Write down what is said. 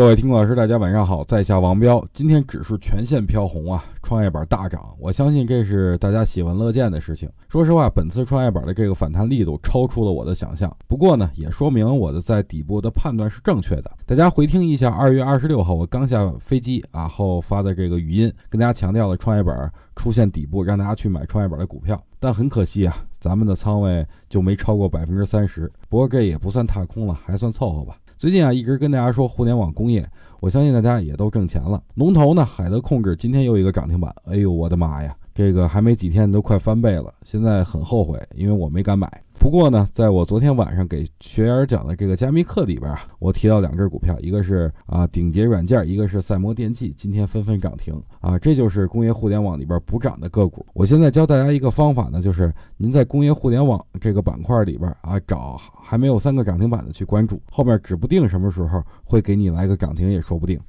各位听众老师，大家晚上好，在下王彪。今天指数全线飘红啊，创业板大涨，我相信这是大家喜闻乐见的事情。说实话，本次创业板的这个反弹力度超出了我的想象，不过呢，也说明我的在底部的判断是正确的。大家回听一下二月二十六号我刚下飞机啊后发的这个语音，跟大家强调了创业板出现底部，让大家去买创业板的股票。但很可惜啊，咱们的仓位就没超过百分之三十。不过这也不算踏空了，还算凑合吧。最近啊，一直跟大家说互联网工业，我相信大家也都挣钱了。龙头呢，海德控制今天又一个涨停板，哎呦我的妈呀！这个还没几天都快翻倍了，现在很后悔，因为我没敢买。不过呢，在我昨天晚上给学员讲的这个加密课里边啊，我提到两只股票，一个是啊顶杰软件，一个是赛摩电器，今天纷纷涨停啊，这就是工业互联网里边补涨的个股。我现在教大家一个方法呢，就是您在工业互联网这个板块里边啊，找还没有三个涨停板的去关注，后面指不定什么时候会给你来个涨停也说不定。